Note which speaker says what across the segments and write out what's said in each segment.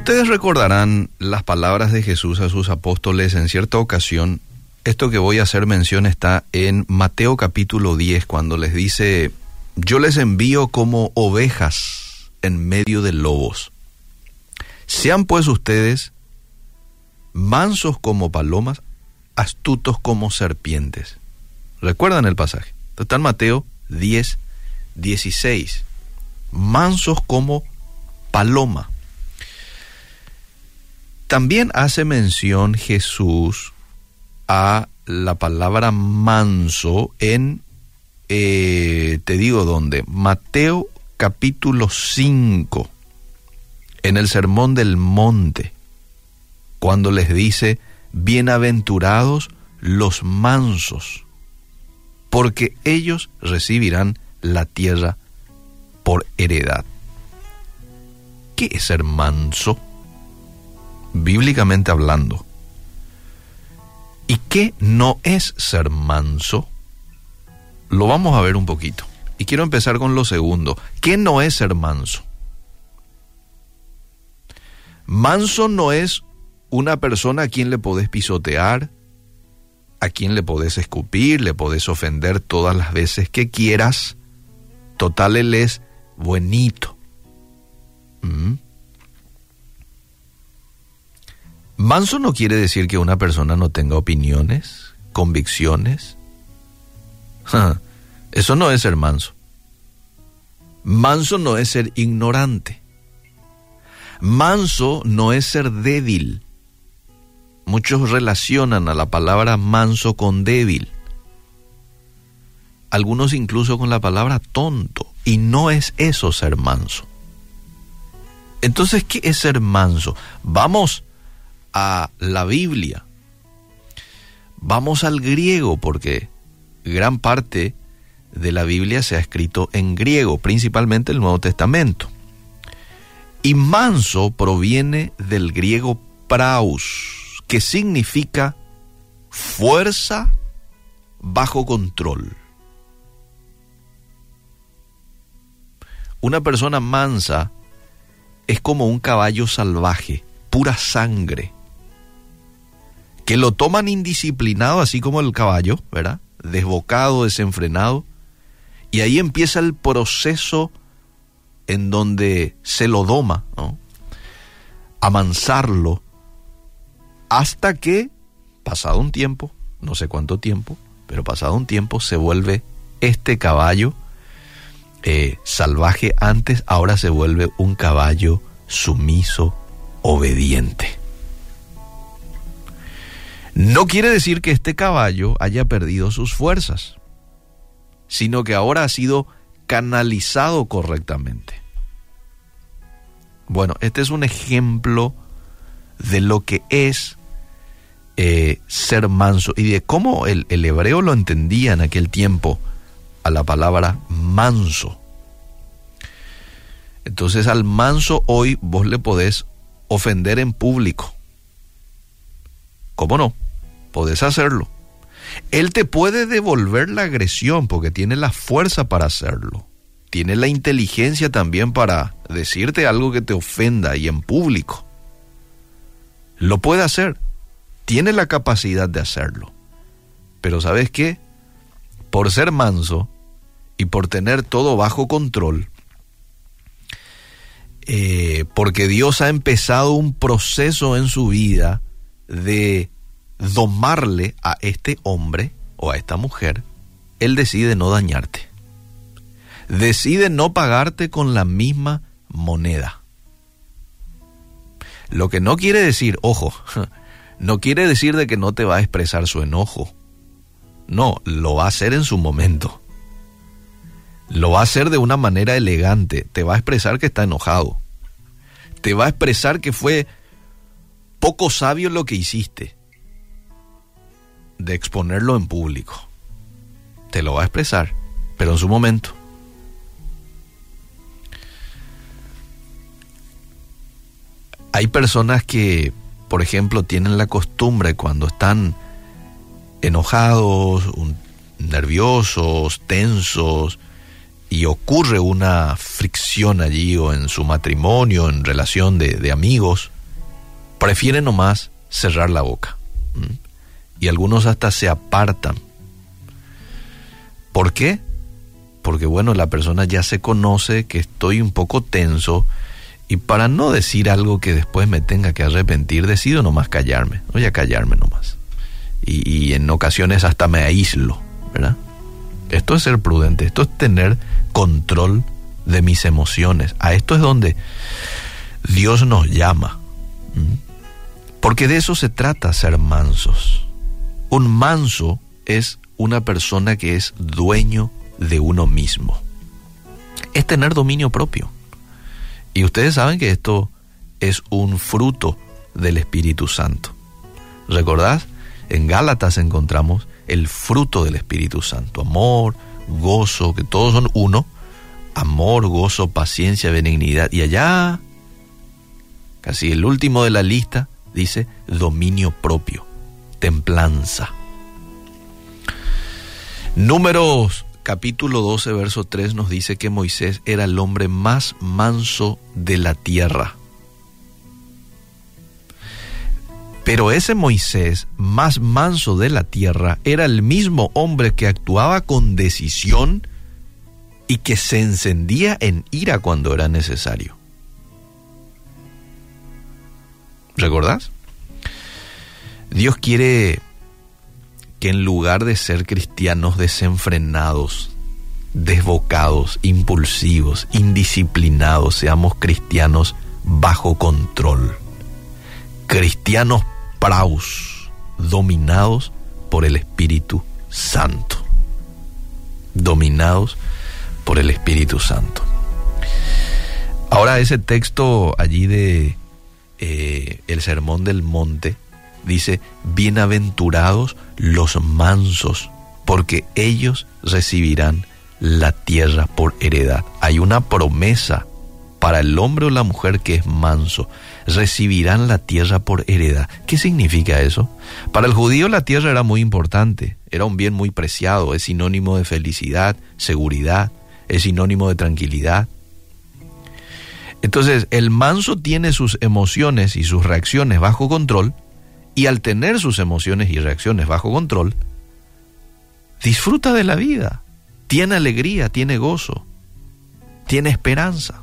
Speaker 1: Ustedes recordarán las palabras de Jesús a sus apóstoles en cierta ocasión. Esto que voy a hacer mención está en Mateo capítulo 10, cuando les dice, yo les envío como ovejas en medio de lobos. Sean pues ustedes mansos como palomas, astutos como serpientes. ¿Recuerdan el pasaje? Está en Mateo 10, 16. Mansos como paloma. También hace mención Jesús a la palabra manso en, eh, te digo dónde, Mateo capítulo 5, en el Sermón del Monte, cuando les dice, bienaventurados los mansos, porque ellos recibirán la tierra por heredad. ¿Qué es ser manso? Bíblicamente hablando. ¿Y qué no es ser manso? Lo vamos a ver un poquito. Y quiero empezar con lo segundo. ¿Qué no es ser manso? Manso no es una persona a quien le podés pisotear, a quien le podés escupir, le podés ofender todas las veces que quieras. Total, él es buenito. Manso no quiere decir que una persona no tenga opiniones, convicciones. Eso no es ser manso. Manso no es ser ignorante. Manso no es ser débil. Muchos relacionan a la palabra manso con débil. Algunos incluso con la palabra tonto. Y no es eso ser manso. Entonces, ¿qué es ser manso? Vamos a la Biblia. Vamos al griego porque gran parte de la Biblia se ha escrito en griego, principalmente el Nuevo Testamento. Y manso proviene del griego praus, que significa fuerza bajo control. Una persona mansa es como un caballo salvaje, pura sangre, que lo toman indisciplinado, así como el caballo, ¿verdad? Desbocado, desenfrenado. Y ahí empieza el proceso en donde se lo doma, ¿no? Amansarlo, hasta que, pasado un tiempo, no sé cuánto tiempo, pero pasado un tiempo se vuelve este caballo eh, salvaje antes, ahora se vuelve un caballo sumiso, obediente. No quiere decir que este caballo haya perdido sus fuerzas, sino que ahora ha sido canalizado correctamente. Bueno, este es un ejemplo de lo que es eh, ser manso y de cómo el, el hebreo lo entendía en aquel tiempo a la palabra manso. Entonces al manso hoy vos le podés ofender en público. ¿Cómo no? Podés hacerlo. Él te puede devolver la agresión porque tiene la fuerza para hacerlo. Tiene la inteligencia también para decirte algo que te ofenda y en público. Lo puede hacer. Tiene la capacidad de hacerlo. Pero ¿sabes qué? Por ser manso y por tener todo bajo control, eh, porque Dios ha empezado un proceso en su vida de domarle a este hombre o a esta mujer, Él decide no dañarte. Decide no pagarte con la misma moneda. Lo que no quiere decir, ojo, no quiere decir de que no te va a expresar su enojo. No, lo va a hacer en su momento. Lo va a hacer de una manera elegante. Te va a expresar que está enojado. Te va a expresar que fue poco sabio lo que hiciste. De exponerlo en público. Te lo va a expresar, pero en su momento. Hay personas que, por ejemplo, tienen la costumbre cuando están enojados, nerviosos, tensos, y ocurre una fricción allí o en su matrimonio, en relación de, de amigos, prefiere nomás cerrar la boca. Y algunos hasta se apartan. ¿Por qué? Porque bueno, la persona ya se conoce que estoy un poco tenso y para no decir algo que después me tenga que arrepentir, decido nomás callarme. Voy a callarme nomás. Y, y en ocasiones hasta me aíslo, ¿verdad? Esto es ser prudente, esto es tener control de mis emociones. A esto es donde Dios nos llama. Porque de eso se trata ser mansos. Un manso es una persona que es dueño de uno mismo. Es tener dominio propio. Y ustedes saben que esto es un fruto del Espíritu Santo. ¿Recordás? En Gálatas encontramos el fruto del Espíritu Santo. Amor, gozo, que todos son uno. Amor, gozo, paciencia, benignidad. Y allá, casi el último de la lista, dice dominio propio, templanza. Números capítulo 12, verso 3 nos dice que Moisés era el hombre más manso de la tierra. Pero ese Moisés, más manso de la tierra, era el mismo hombre que actuaba con decisión y que se encendía en ira cuando era necesario. ¿Recordás? Dios quiere que en lugar de ser cristianos desenfrenados, desbocados, impulsivos, indisciplinados, seamos cristianos bajo control. Cristianos praus, dominados por el Espíritu Santo. Dominados por el Espíritu Santo. Ahora ese texto allí de eh, el Sermón del Monte dice, bienaventurados los mansos, porque ellos recibirán la tierra por heredad. Hay una promesa para el hombre o la mujer que es manso, recibirán la tierra por heredad. ¿Qué significa eso? Para el judío la tierra era muy importante, era un bien muy preciado, es sinónimo de felicidad, seguridad, es sinónimo de tranquilidad. Entonces, el manso tiene sus emociones y sus reacciones bajo control, y al tener sus emociones y reacciones bajo control, disfruta de la vida, tiene alegría, tiene gozo, tiene esperanza.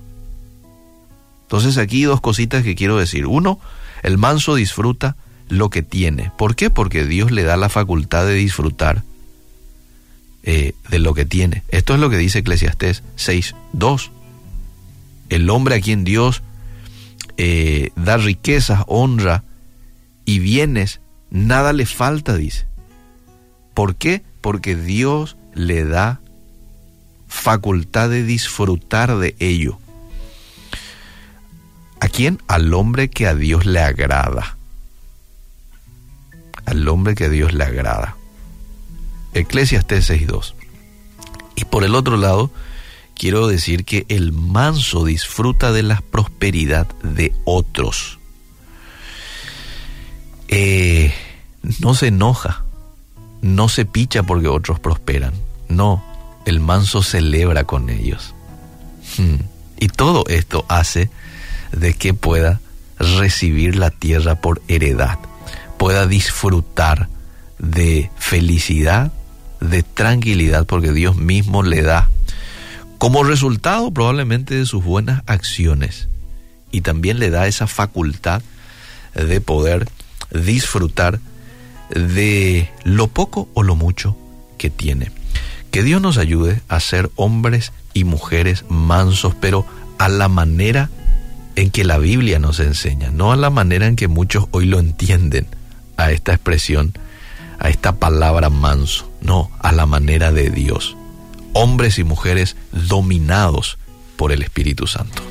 Speaker 1: Entonces aquí dos cositas que quiero decir. Uno, el manso disfruta lo que tiene. ¿Por qué? Porque Dios le da la facultad de disfrutar eh, de lo que tiene. Esto es lo que dice Eclesiastés 6.2. El hombre a quien Dios eh, da riquezas, honra y bienes, nada le falta, dice. ¿Por qué? Porque Dios le da facultad de disfrutar de ello. ¿A quién? Al hombre que a Dios le agrada. Al hombre que a Dios le agrada. Eclesiastes 6.2. Y por el otro lado, quiero decir que el manso disfruta de la prosperidad de otros. Eh, no se enoja, no se picha porque otros prosperan. No, el manso celebra con ellos. Hmm. Y todo esto hace de que pueda recibir la tierra por heredad, pueda disfrutar de felicidad, de tranquilidad, porque Dios mismo le da como resultado probablemente de sus buenas acciones y también le da esa facultad de poder disfrutar de lo poco o lo mucho que tiene. Que Dios nos ayude a ser hombres y mujeres mansos, pero a la manera en que la Biblia nos enseña, no a la manera en que muchos hoy lo entienden a esta expresión, a esta palabra manso, no, a la manera de Dios. Hombres y mujeres dominados por el Espíritu Santo.